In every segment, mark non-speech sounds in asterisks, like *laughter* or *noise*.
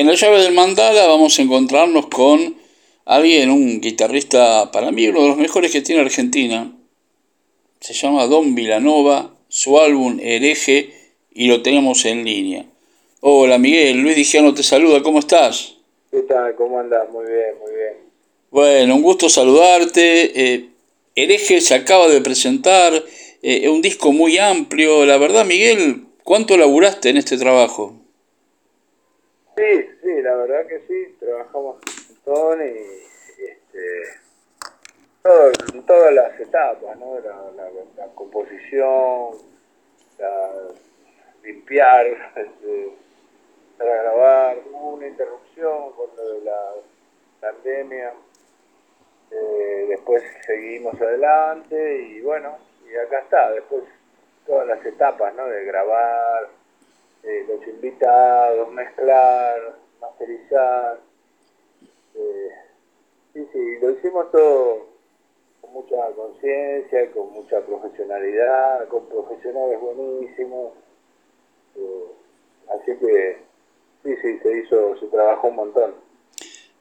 En la llave del mandala vamos a encontrarnos con alguien, un guitarrista, para mí uno de los mejores que tiene Argentina. Se llama Don Vilanova, su álbum Hereje, y lo tenemos en línea. Hola Miguel, Luis Dijano te saluda, ¿cómo estás? ¿Qué tal? ¿Cómo andas? Muy bien, muy bien. Bueno, un gusto saludarte. Eh, Hereje se acaba de presentar, eh, un disco muy amplio. La verdad, Miguel, ¿cuánto laburaste en este trabajo? Sí, sí, la verdad que sí, trabajamos un montón y este, todo, todas las etapas, ¿no? La, composición, la, limpiar, *laughs* este, para grabar, hubo una interrupción con lo de la pandemia, eh, después seguimos adelante y bueno, y acá está, después todas las etapas, ¿no? De grabar, eh, los invitados, mezclar, masterizar. Eh, sí, sí, lo hicimos todo con mucha conciencia, con mucha profesionalidad, con profesionales buenísimos. Eh, así que sí, sí, se hizo, se trabajó un montón.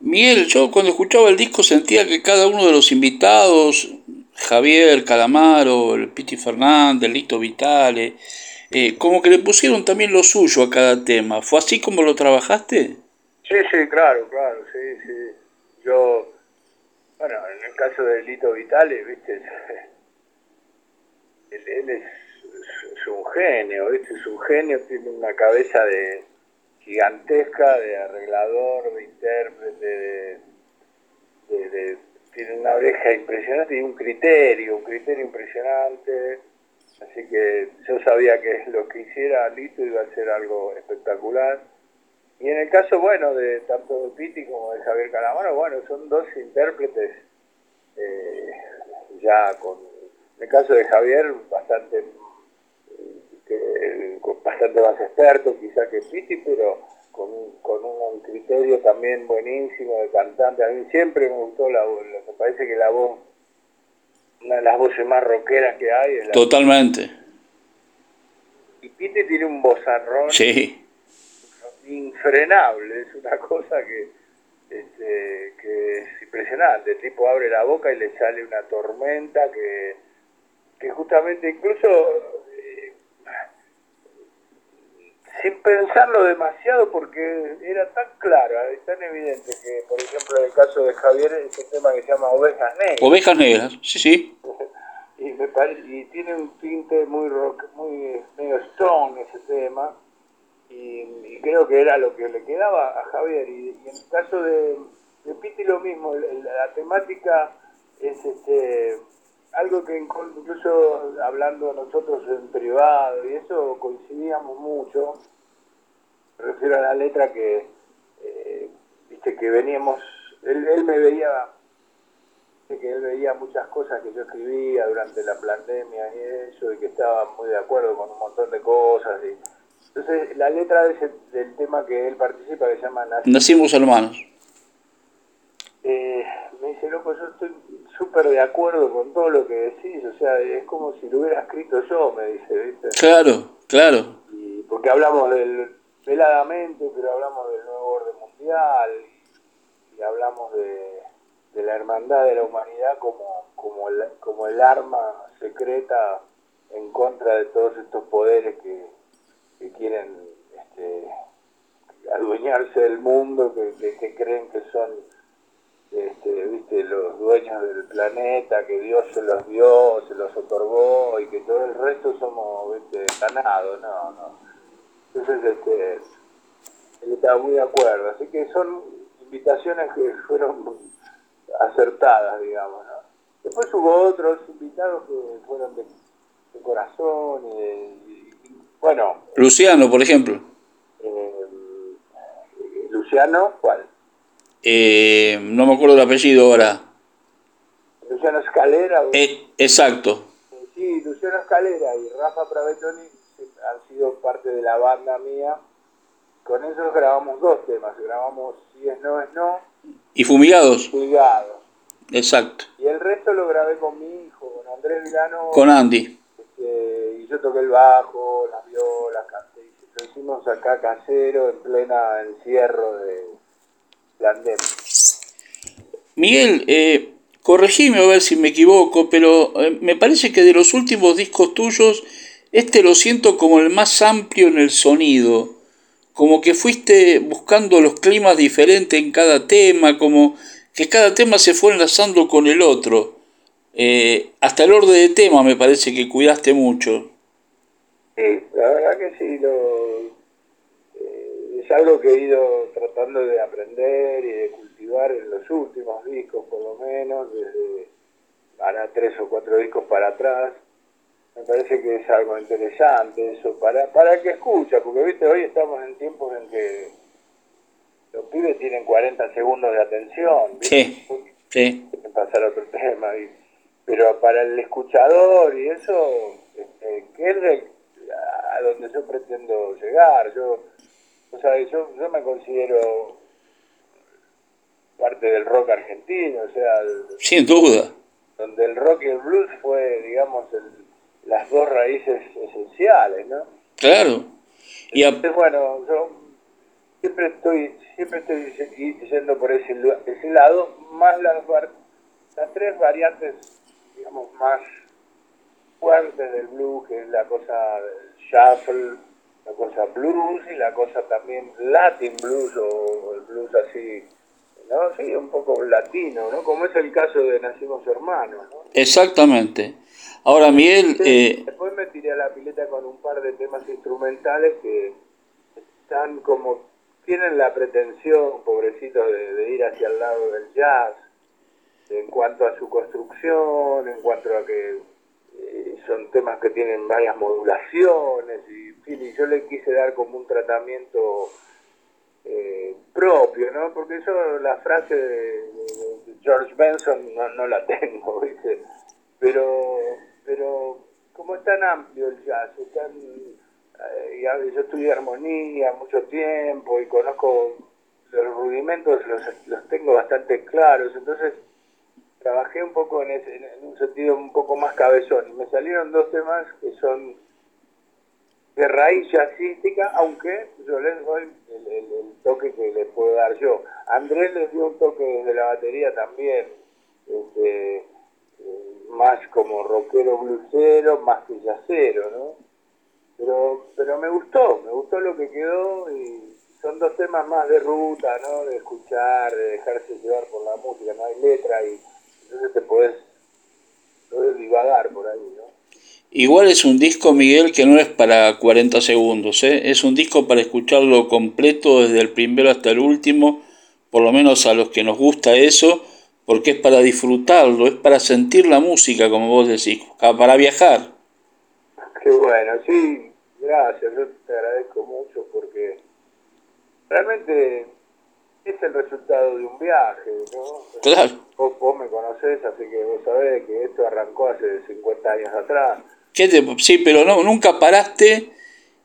Miguel, yo cuando escuchaba el disco sentía que cada uno de los invitados, Javier Calamaro, el Piti Fernández, Lito Vitale, eh, como que le pusieron también lo suyo a cada tema. ¿Fue así como lo trabajaste? Sí, sí, claro, claro, sí, sí. Yo, bueno, en el caso de Lito Vitale, viste, *laughs* él, es, un genio, viste, es un genio, tiene una cabeza de gigantesca de arreglador, de intérprete, de, tiene una oreja impresionante y un criterio, un criterio impresionante Así que yo sabía que lo que hiciera Lito iba a ser algo espectacular. Y en el caso, bueno, de tanto de Piti como de Javier Calamaro, bueno, son dos intérpretes eh, ya con, en el caso de Javier, bastante bastante más experto quizá que Piti, pero con, con un criterio también buenísimo de cantante. A mí siempre me gustó la voz, me parece que la voz una de las voces más rockeras que hay. Totalmente. Y Pete tiene un vozarrón sí. infrenable, es una cosa que, este, que es impresionante. El tipo abre la boca y le sale una tormenta que, que justamente incluso sin pensarlo demasiado porque era tan claro, y tan evidente que, por ejemplo, en el caso de Javier, es un tema que se llama Ovejas Negras. Ovejas Negras, sí, sí. *laughs* y, me parece, y tiene un tinte muy rock, muy medio stone ese tema, y, creo que era lo que le quedaba a Javier. Y, en el caso de, de Piti lo mismo, la, temática es este algo que incluso hablando nosotros en privado y eso coincidíamos mucho, me refiero a la letra que, eh, viste, que veníamos, él, me veía, que él veía muchas cosas que yo escribía durante la pandemia y eso, y que estaba muy de acuerdo con un montón de cosas. Y, entonces, la letra de del tema que él participa, que se llama Nacimos Hermanos. Eh, me dice, loco, yo estoy súper de acuerdo con todo lo que decís, o sea, es como si lo hubiera escrito yo, me dice, ¿viste? Claro, claro. Y porque hablamos del, veladamente, pero hablamos del nuevo orden mundial y, hablamos de, la hermandad de la humanidad como, como, el, como el arma secreta en contra de todos estos poderes que, que quieren este, adueñarse del mundo, que, que creen que son este, ¿viste? los dueños del planeta, que Dios se los dio, se los otorgó y que todo el resto somos ¿viste? ganados. No, no. Entonces, este, él estaba muy de acuerdo. Así que son invitaciones que fueron acertadas, digamos. Después hubo otros invitados que fueron de, corazón y, bueno. Luciano, por ejemplo. Eh, Luciano, ¿cuál? Eh, no me acuerdo el apellido ahora. Luciano Escalera. Eh, exacto. Sí, Luciano Escalera y Rafa Pravetoni han sido parte de la banda mía. Con ellos grabamos dos temas. Grabamos Si es no es no. ¿Y Fumigados? Fumigados. Exacto. Y el resto lo grabé con mi hijo, con Andrés Milano. Con Andy. Este, y yo toqué el bajo, las violas, canté, hice hicimos acá casero en plena encierro de Miguel, eh, corregime a ver si me equivoco, pero eh, me parece que de los últimos discos tuyos, este lo siento como el más amplio en el sonido, como que fuiste buscando los climas diferentes en cada tema, como que cada tema se fue enlazando con el otro. Eh, hasta el orden de tema me parece que cuidaste mucho. Sí, la verdad que sí, es algo que he ido tratando de aprender y de cultivar en los últimos discos, por lo menos, desde para tres o cuatro discos para atrás. Me parece que es algo interesante eso, para, para que escucha, porque viste, hoy estamos en tiempos en que los pibes tienen 40 segundos de atención. Sí, sí. Pasar a otro tema. pero para el escuchador y eso, este, que es a donde yo pretendo llegar. Yo, o sea, yo, yo me considero parte del rock argentino, o sea, sin duda. Donde el rock y el blues fue, digamos, las dos raíces esenciales, ¿no? Claro. Y Entonces, bueno, yo siempre estoy siempre estoy yendo por ese, ese lado, más las, las tres variantes, digamos, más fuertes del blues, que es la cosa shuffle, la cosa blues y la cosa también latin blues o el blues así, ¿no? Sí, un poco latino, ¿no? Como es el caso de Nacimos Hermanos, ¿no? Exactamente. Ahora, Miguel... Eh... Después me tiré a la pileta con un par de temas instrumentales que están como... Tienen la pretensión, pobrecitos, de, de ir hacia el lado del jazz, en cuanto a su construcción, en cuanto a que eh, son temas que tienen varias modulaciones y, yo le quise dar como un tratamiento eh, propio, ¿no? Porque eso, la frase de, George Benson no, la tengo, *laughs* ¿viste? Pero, pero como es tan amplio el jazz, es tan, eh, yo estudié armonía mucho tiempo y conozco los rudimentos, los, los tengo bastante claros, entonces trabajé un poco en, ese, en un sentido un poco más cabezón y me salieron dos temas que son de raíz jazzística, aunque yo les doy el, toque que les puedo dar yo. Andrés les dio un toque desde la batería también, este, eh, más como rockero blusero, más que ¿no? Pero, pero me gustó, me gustó lo que quedó y son dos temas más de ruta, ¿no? De escuchar, de dejarse llevar por la música, no hay letra y entonces te podés, divagar por ahí, ¿no? Igual es un disco, Miguel, que no es para 40 segundos, ¿eh? es un disco para escucharlo completo desde el primero hasta el último, por lo menos a los que nos gusta eso, porque es para disfrutarlo, es para sentir la música, como vos decís, para viajar. Qué bueno, sí, gracias, yo te agradezco mucho porque realmente es el resultado de un viaje, ¿no? Claro. Vos, me conocés, así que vos sabés que esto arrancó hace 50 años atrás. sí, pero no, nunca paraste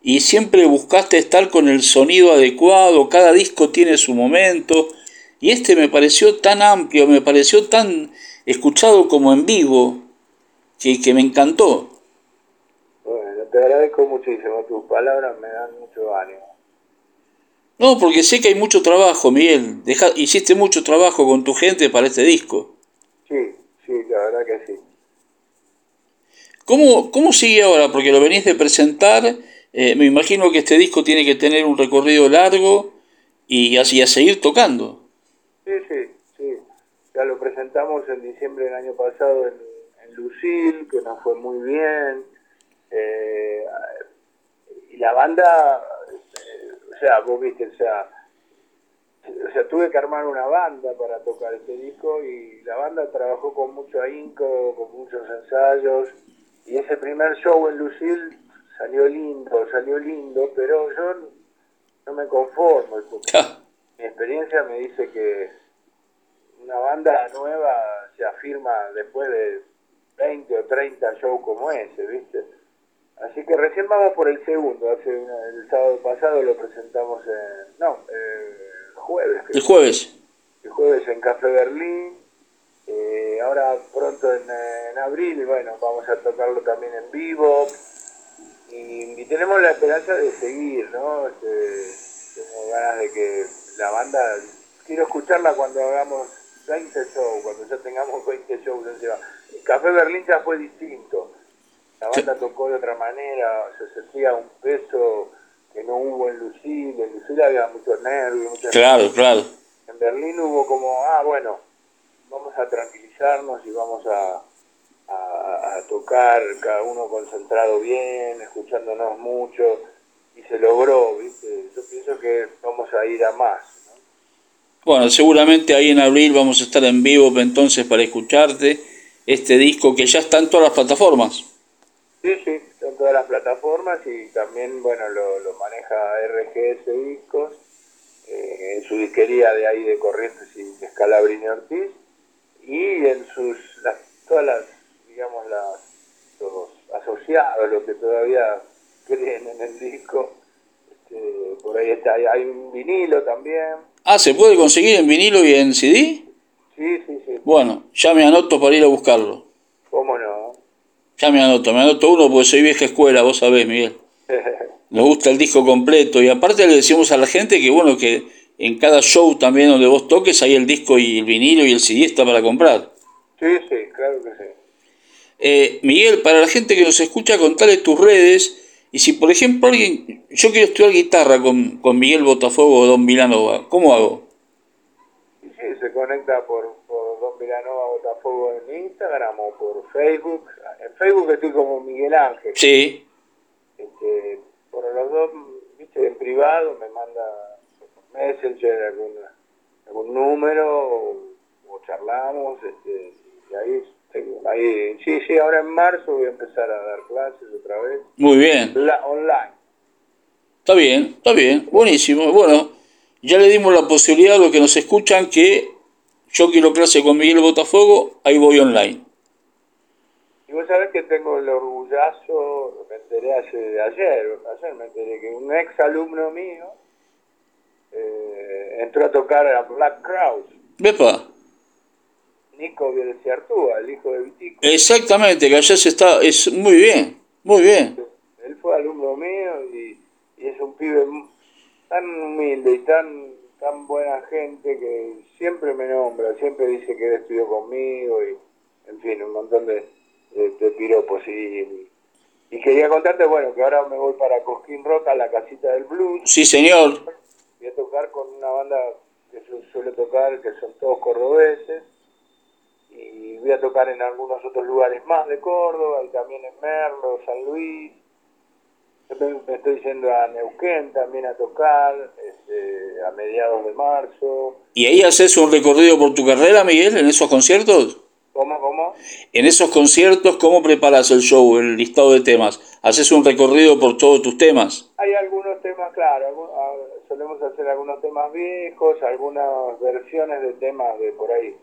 y siempre buscaste estar con el sonido adecuado, cada disco tiene su momento, y este me pareció tan amplio, me pareció tan escuchado como en vivo, que, que me encantó. Bueno, te agradezco muchísimo, tus palabras me dan mucho ánimo. No, porque sé que hay mucho trabajo, Miguel. Deja, hiciste mucho trabajo con tu gente para este disco. Sí, sí, la verdad que sí. ¿Cómo, cómo sigue ahora? Porque lo venís de presentar. Eh, me imagino que este disco tiene que tener un recorrido largo y así a seguir tocando. Sí, sí, sí. Ya lo presentamos en diciembre del año pasado en, en Lucil, que nos fue muy bien. Eh, y la banda o sea, vos viste, o sea, o sea, tuve que armar una banda para tocar este disco y la banda trabajó con mucho ahínco, con muchos ensayos y ese primer show en Lucille salió lindo, salió lindo, pero yo no me conformo. *laughs* Mi experiencia me dice que una banda nueva se afirma después de 20 o 30 shows como ese, ¿viste? Así que recién vamos por el segundo. Hace el sábado pasado lo presentamos en. No, el jueves. El jueves. El jueves en Café Berlín. Eh, ahora pronto en, en, abril, bueno, vamos a tocarlo también en vivo. y, tenemos la esperanza de seguir, ¿no? Este, tengo ganas de que la banda, quiero escucharla cuando hagamos 20 shows, cuando ya tengamos 20 shows El Café Berlín ya fue distinto, la banda tocó de otra manera, se sentía un peso que no hubo en Lucille, en Lucille había muchos nervios, Claro, claro. En Berlín hubo como, ah, bueno, vamos a tranquilizarnos y vamos a, a, tocar, cada uno concentrado bien, escuchándonos mucho, y se logró, ¿viste? Yo pienso que vamos a ir a más. Bueno, seguramente ahí en abril vamos a estar en vivo entonces para escucharte este disco que ya está en todas las plataformas. Sí, sí, en todas las plataformas y también, bueno, lo, lo maneja RGS Discos eh, en su disquería de ahí de Corrientes y de Scalabrini Ortiz y en sus, todas las digamos, los asociados, los que todavía creen en el disco. Este, por ahí está, hay un vinilo también. Ah, ¿se puede conseguir en vinilo y en CD? Sí, sí, sí. Bueno, ya me anoto para ir a buscarlo. ¿Cómo no? Ya me anoto, me anoto uno porque soy vieja escuela, vos sabés, Miguel. *laughs* Nos gusta el disco completo y aparte le decimos a la gente que bueno, que en cada show también donde vos toques hay el disco y el vinilo y el CD está para comprar. Sí, sí, claro que sí. Eh, Miguel, para la gente que nos escucha, contale tus redes. Y si, por ejemplo, alguien, yo quiero estudiar guitarra con, con Miguel Botafogo o Don Vilanova, ¿cómo hago? Sí, se conecta por, por Don Vilanova Botafogo en Instagram o por Facebook. Facebook estoy como Miguel Ángel. Sí. Este, por los dos, viste, en privado me manda Messenger algún, algún número o, charlamos este, y ahí Ahí, sí, sí, ahora en marzo voy a empezar a dar clases otra vez. Muy bien. La, online. Está bien, está bien, buenísimo. Bueno, ya le dimos la posibilidad a los que nos escuchan que yo quiero clase con Miguel Botafogo, ahí voy online. Y vos sabés que tengo el orgullazo, me enteré hace, ayer, ayer me enteré que un ex alumno mío eh, entró a tocar a Black Crowes. ¿Vepa? Nico Artúa, el hijo de Vitico. Exactamente, que allá se está, es muy bien, muy bien. Él fue alumno mío y, es un pibe tan humilde y tan tan buena gente que siempre me nombra, siempre dice que él estudió conmigo y, en fin, un montón de, de, piropos. Y, y, quería contarte, bueno, que ahora me voy para Cosquín Rock a la casita del blues. Sí, señor. Voy a tocar con una banda que suele tocar, que son todos cordobeses y voy a tocar en algunos otros lugares más de Córdoba y también en Merlo, San Luis. Me estoy yendo a Neuquén también a tocar este, a mediados de marzo. ¿Y ahí haces un recorrido por tu carrera, Miguel, en esos conciertos? ¿Cómo, cómo? En esos conciertos, ¿cómo preparas el show, el listado de temas? ¿Haces un recorrido por todos tus temas? Hay algunos temas, claro, ah, solemos hacer algunos temas viejos, algunas versiones de temas de por ahí,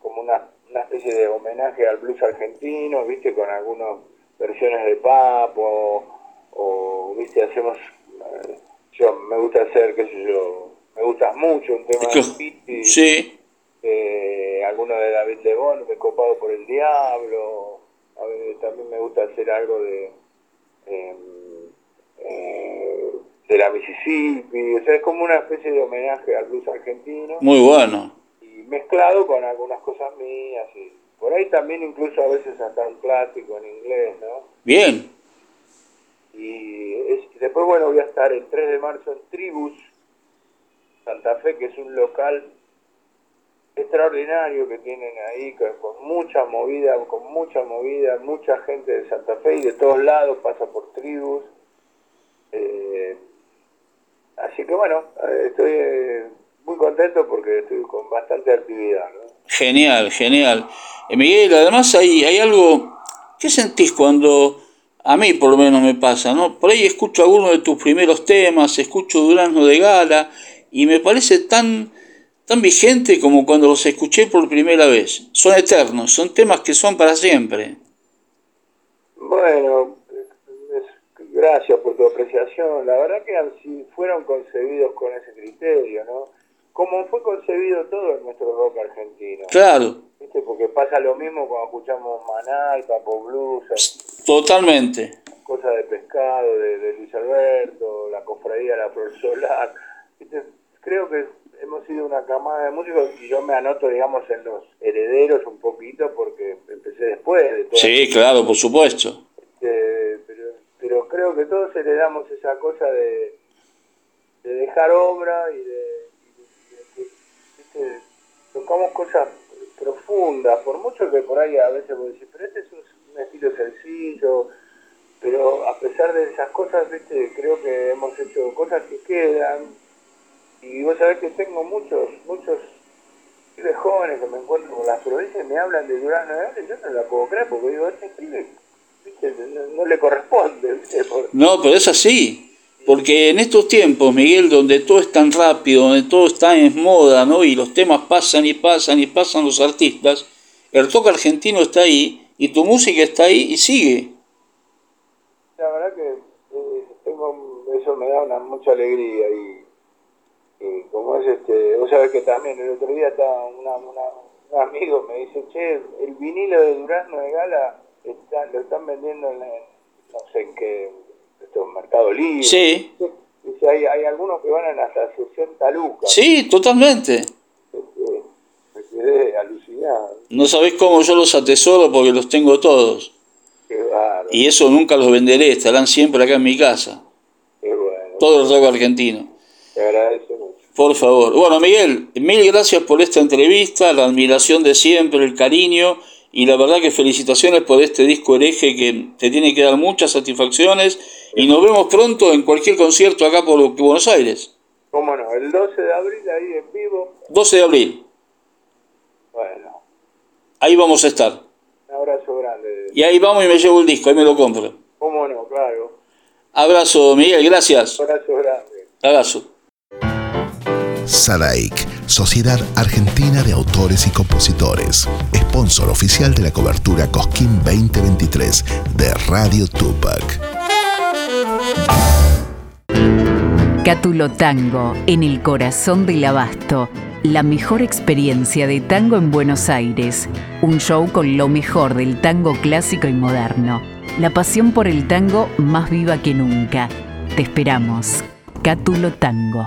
como una una especie de homenaje al blues argentino, viste, con algunas versiones de papo, o, viste, hacemos, eh, yo me gusta hacer, qué sé yo, me gusta mucho un tema de Pitti, sí. Eh, alguno de David Lebón, me copado por el diablo, a ver, también me gusta hacer algo de em, eh, de la Mississippi, o sea, es como una especie de homenaje al blues argentino. Muy bueno mezclado con algunas cosas mías y por ahí también incluso a veces hasta un clásico en inglés, ¿no? Bien. Y después, bueno, voy a estar el 3 de marzo en Tribus, Santa Fe, que es un local extraordinario que tienen ahí, con, mucha movida, con mucha movida, mucha gente de Santa Fe y de todos lados pasa por Tribus. Eh, así que bueno, eh, estoy eh, muy contento porque estoy con bastante actividad. Genial, genial. Eh, Miguel, además hay, hay algo, ¿qué sentís cuando, a mí por lo menos me pasa, ¿no? Por ahí escucho algunos de tus primeros temas, escucho Durazno de Gala y me parece tan, tan vigente como cuando los escuché por primera vez. Son eternos, son temas que son para siempre. Bueno, gracias por tu apreciación. La verdad que fueron concebidos con ese criterio, ¿no? como fue concebido todo en nuestro rock argentino. Claro. ¿Viste? Porque pasa lo mismo cuando escuchamos Maná y Papo Blues. Totalmente. cosas de pescado de, Luis Alberto, la cofradía de la Flor Solar. Creo que hemos sido una camada de músicos y yo me anoto, digamos, en los herederos un poquito porque empecé después de todo. Sí, claro, por supuesto. Este, pero, pero creo que todos heredamos esa cosa de, de dejar obra y de, tocamos cosas profundas, por mucho que por ahí a veces vos decís, pero este es un, estilo sencillo, pero a pesar de esas cosas, ¿viste? creo que hemos hecho cosas que quedan, y vos sabés que tengo muchos, muchos pibes jóvenes que me encuentro con las provincias y me hablan de Durán y yo no la puedo creer porque digo, este pibe no, le corresponde. No, pero es así. Porque en estos tiempos, Miguel, donde todo es tan rápido, donde todo está en moda, ¿no? Y los temas pasan y pasan y pasan los artistas, el toque argentino está ahí y tu música está ahí y sigue. La verdad que eh, tengo, eso me da una mucha alegría y y como es este, vos sabés que también el otro día estaba una, un amigo me dice, che, el vinilo de Durazno de Gala está, lo están vendiendo en, no sé en qué, esto, Mercado Libre. Sí. Dice, hay, hay algunos que van hasta 60 lucas. Sí, totalmente. Este, me quedé alucinado. No sabés cómo yo los atesoro porque los tengo todos. Qué. Y eso nunca los venderé, estarán siempre acá en mi casa. Qué bueno. Todo el rock argentino. Te agradezco por favor. Bueno, Miguel, mil gracias por esta entrevista, la admiración de siempre, el cariño y la verdad que felicitaciones por este disco hereje que te tiene que dar muchas satisfacciones y nos vemos pronto en cualquier concierto acá por Buenos Aires. ¿Cómo no? El 12 de abril ahí en vivo. 12 de abril. Bueno. Ahí vamos a estar. Un abrazo grande. Y ahí vamos y me llevo el disco, ahí me lo compro. ¿Cómo no? Claro. Abrazo, Miguel, gracias. abrazo grande. Abrazo. SADAIC, Sociedad Argentina de Autores y Compositores, sponsor oficial de la cobertura Cosquín 2023 de Radio Tupac. Cátulo Tango, en el corazón del abasto. La mejor experiencia de tango en Buenos Aires. Un show con lo mejor del tango clásico y moderno. La pasión por el tango más viva que nunca. Te esperamos. Cátulo Tango.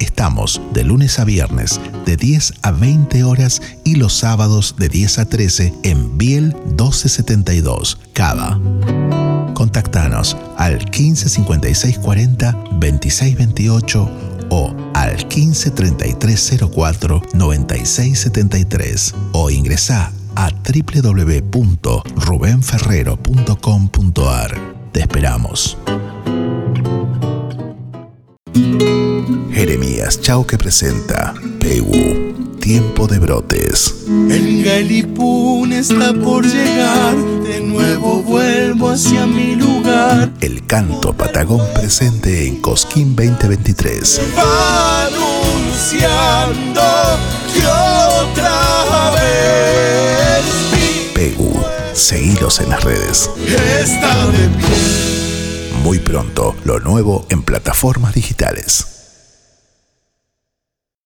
Estamos de lunes a viernes de 10 a 20 horas y los sábados de 10 a 13 en Biel 1272, Cava. Contactanos al 15 56 40 26 28 o al 15 33 04 96 73 o ingresa a www.rubenferrero.com.ar. Te esperamos. Chau que presenta Pegu, Tiempo de Brotes. El Galipún está por llegar, de nuevo vuelvo hacia mi lugar. El canto patagón presente en Cosquín 2023. Va anunciando que otra vez. Pegu, seguidos en las redes. Está de pie. Muy pronto, lo nuevo en plataformas digitales.